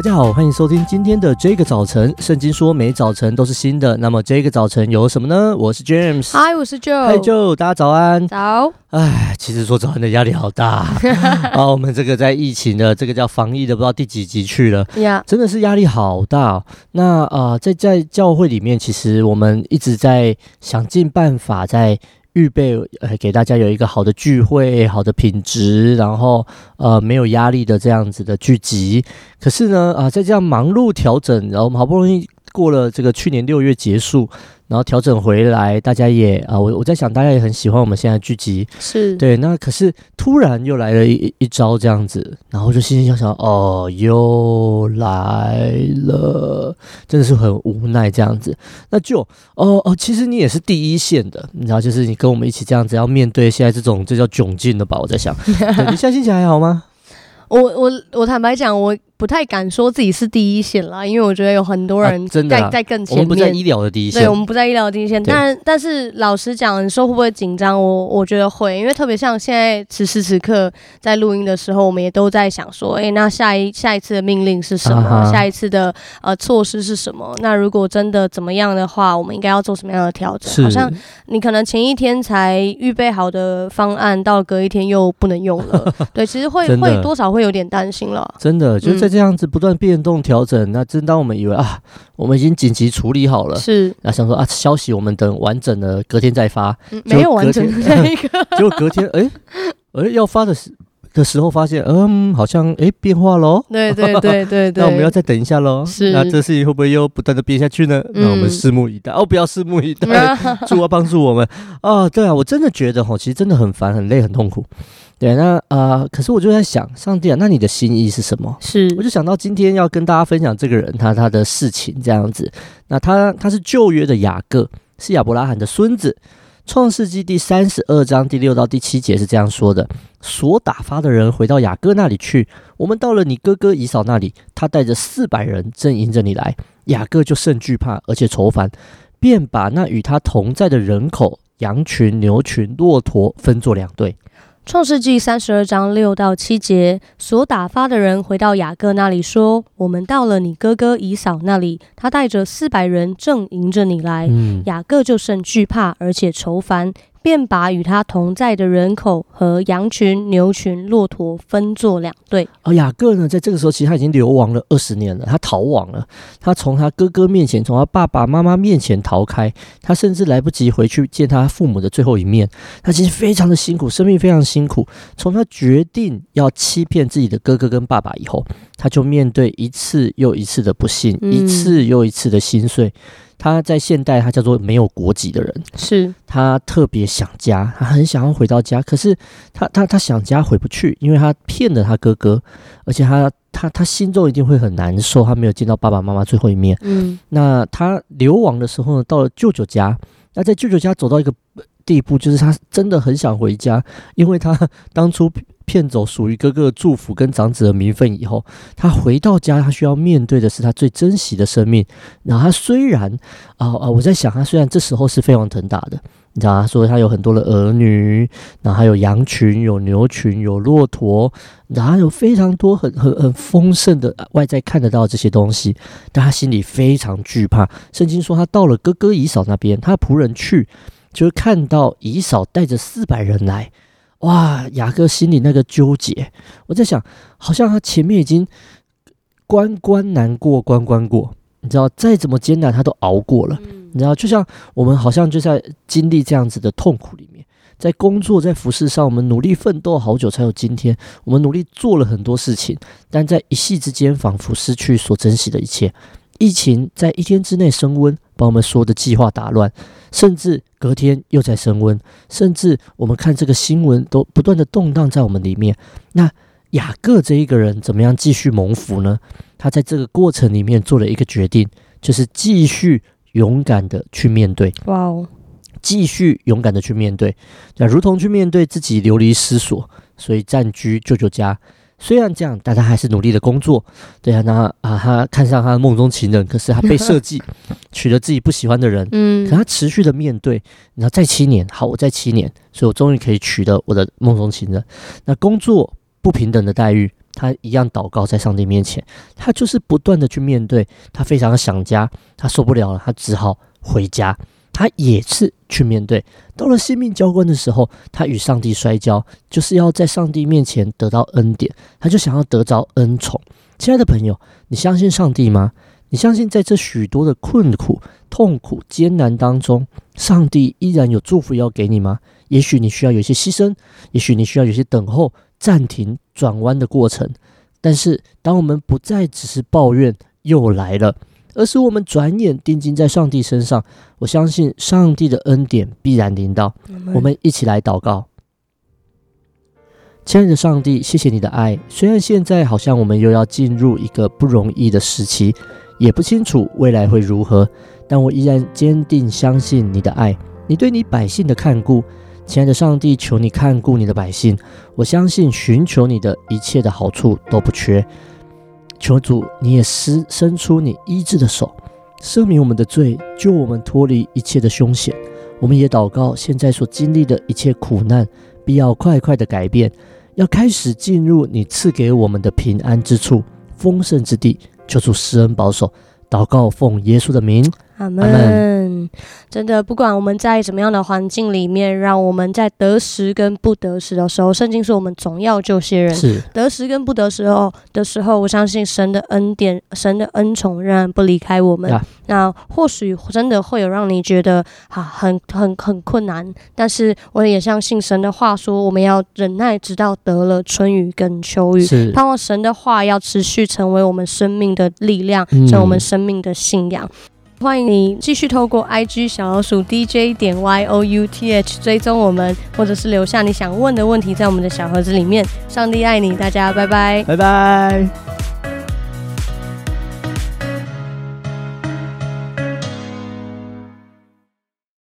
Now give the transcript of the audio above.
大家好，欢迎收听今天的这个早晨。圣经说每早晨都是新的，那么这个早晨有什么呢？我是 James，嗨，我是 Joe，嗨 Joe，大家早安。早。唉，其实说早安的压力好大 啊！我们这个在疫情的这个叫防疫的，不知道第几集去了，Yeah. 真的是压力好大哦。那啊、呃，在在教会里面，其实我们一直在想尽办法在。预备呃，给大家有一个好的聚会，好的品质，然后呃没有压力的这样子的聚集。可是呢，啊、呃，在这样忙碌调整，然后我们好不容易过了这个去年六月结束。然后调整回来，大家也啊，我我在想，大家也很喜欢我们现在剧集，是对。那可是突然又来了一一招这样子，然后就心心想想，哦，又来了，真的是很无奈这样子。那就哦哦，其实你也是第一线的，你知道，就是你跟我们一起这样子要面对现在这种这叫窘境的吧？我在想，你现在心情还好吗？我我我坦白讲，我。不太敢说自己是第一线啦，因为我觉得有很多人在、啊、在更前面。我们不在医疗的第一线，对，我们不在医疗的第一线。但但是老实讲，你说会不会紧张？我我觉得会，因为特别像现在此时此刻在录音的时候，我们也都在想说，哎、欸，那下一下一次的命令是什么？啊、下一次的呃措施是什么？那如果真的怎么样的话，我们应该要做什么样的调整？好像你可能前一天才预备好的方案，到隔一天又不能用了。对，其实会会多少会有点担心了。真的，就在这样子不断变。动调整，那正当我们以为啊，我们已经紧急处理好了，是。那想说啊，消息我们等完整的隔天再发，嗯、没有完整的那一个，结果隔天哎哎、欸欸、要发的时的时候发现，嗯，好像哎、欸、变化喽，对对对对对，那我们要再等一下喽，是。那这事情会不会又不断的变下去呢？那我们拭目以待、嗯、哦，不要拭目以待，主啊帮助我们。啊，对啊，我真的觉得齁，其实真的很烦、很累、很痛苦。对，那啊、呃，可是我就在想，上帝啊，那你的心意是什么？是，我就想到今天要跟大家分享这个人，他他的事情这样子。那他他是旧约的雅各，是亚伯拉罕的孙子。创世纪第三十二章第六到第七节是这样说的：所打发的人回到雅各那里去，我们到了你哥哥以扫那里，他带着四百人正迎着你来，雅各就甚惧怕，而且愁烦，便把那与他同在的人口、羊群、牛群、骆驼分作两队。创世纪三十二章六到七节，所打发的人回到雅各那里说：“我们到了你哥哥以扫那里，他带着四百人正迎着你来。嗯”雅各就甚惧怕，而且愁烦。便把与他同在的人口和羊群、牛群、骆驼分作两队。而雅各呢，在这个时候其实他已经流亡了二十年了，他逃亡了，他从他哥哥面前，从他爸爸妈妈面前逃开，他甚至来不及回去见他父母的最后一面。他其实非常的辛苦，生命非常辛苦。从他决定要欺骗自己的哥哥跟爸爸以后，他就面对一次又一次的不幸，嗯、一次又一次的心碎。他在现代，他叫做没有国籍的人，是。他特别想家，他很想要回到家，可是他他他想家回不去，因为他骗了他哥哥，而且他他他心中一定会很难受，他没有见到爸爸妈妈最后一面。嗯，那他流亡的时候呢，到了舅舅家，那在舅舅家走到一个地步，就是他真的很想回家，因为他当初。骗走属于哥哥的祝福跟长子的名分以后，他回到家，他需要面对的是他最珍惜的生命。然后他虽然啊啊，我在想，他虽然这时候是飞黄腾达的，你知道，他说他有很多的儿女，然后还有羊群、有牛群、有骆驼，然后有非常多很很很丰盛的外在看得到这些东西，但他心里非常惧怕。圣经说，他到了哥哥以嫂那边，他仆人去，就是看到以嫂带着四百人来。哇，雅各心里那个纠结，我在想，好像他前面已经关关难过关关过，你知道，再怎么艰难他都熬过了，你知道，就像我们好像就在经历这样子的痛苦里面，在工作在服饰上，我们努力奋斗好久才有今天，我们努力做了很多事情，但在一夕之间仿佛失去所珍惜的一切。疫情在一天之内升温，把我们所有的计划打乱，甚至隔天又在升温，甚至我们看这个新闻都不断的动荡在我们里面。那雅各这一个人怎么样继续蒙福呢？他在这个过程里面做了一个决定，就是继续勇敢的去面对。哇哦，继续勇敢的去面对，那如同去面对自己流离失所，所以暂居舅舅家。虽然这样，但他还是努力的工作。对啊，那啊，他看上他的梦中情人，可是他被设计 娶了自己不喜欢的人。嗯，可他持续的面对，然后再七年，好，我再七年，所以我终于可以娶了我的梦中情人。那工作不平等的待遇，他一样祷告在上帝面前，他就是不断的去面对，他非常的想家，他受不了了，他只好回家。他也是去面对，到了性命交关的时候，他与上帝摔跤，就是要在上帝面前得到恩典，他就想要得着恩宠。亲爱的朋友，你相信上帝吗？你相信在这许多的困苦、痛苦、艰难当中，上帝依然有祝福要给你吗？也许你需要有些牺牲，也许你需要有些等候、暂停、转弯的过程。但是，当我们不再只是抱怨又来了，而是我们转眼定睛在上帝身上，我相信上帝的恩典必然临到。我们一起来祷告。亲爱的上帝，谢谢你的爱。虽然现在好像我们又要进入一个不容易的时期。也不清楚未来会如何，但我依然坚定相信你的爱，你对你百姓的看顾。亲爱的上帝，求你看顾你的百姓。我相信寻求你的一切的好处都不缺。求主，你也施伸出你医治的手，赦免我们的罪，救我们脱离一切的凶险。我们也祷告，现在所经历的一切苦难，必要快快的改变，要开始进入你赐给我们的平安之处、丰盛之地。求主施恩保守，祷告奉耶稣的名。阿门。真的，不管我们在怎么样的环境里面，让我们在得时跟不得时的时候，圣经说我们总要救些人。是得时跟不得时候的时候，我相信神的恩典、神的恩宠仍然不离开我们。Yeah. 那或许真的会有让你觉得啊很很很困难，但是我也相信神的话说，我们要忍耐，直到得了春雨跟秋雨。是盼望神的话要持续成为我们生命的力量，成为我们生命的信仰。嗯欢迎你继续透过 IG 小老鼠 DJ 点 YOUTH 追踪我们，或者是留下你想问的问题在我们的小盒子里面。上帝爱你，大家拜拜，拜拜。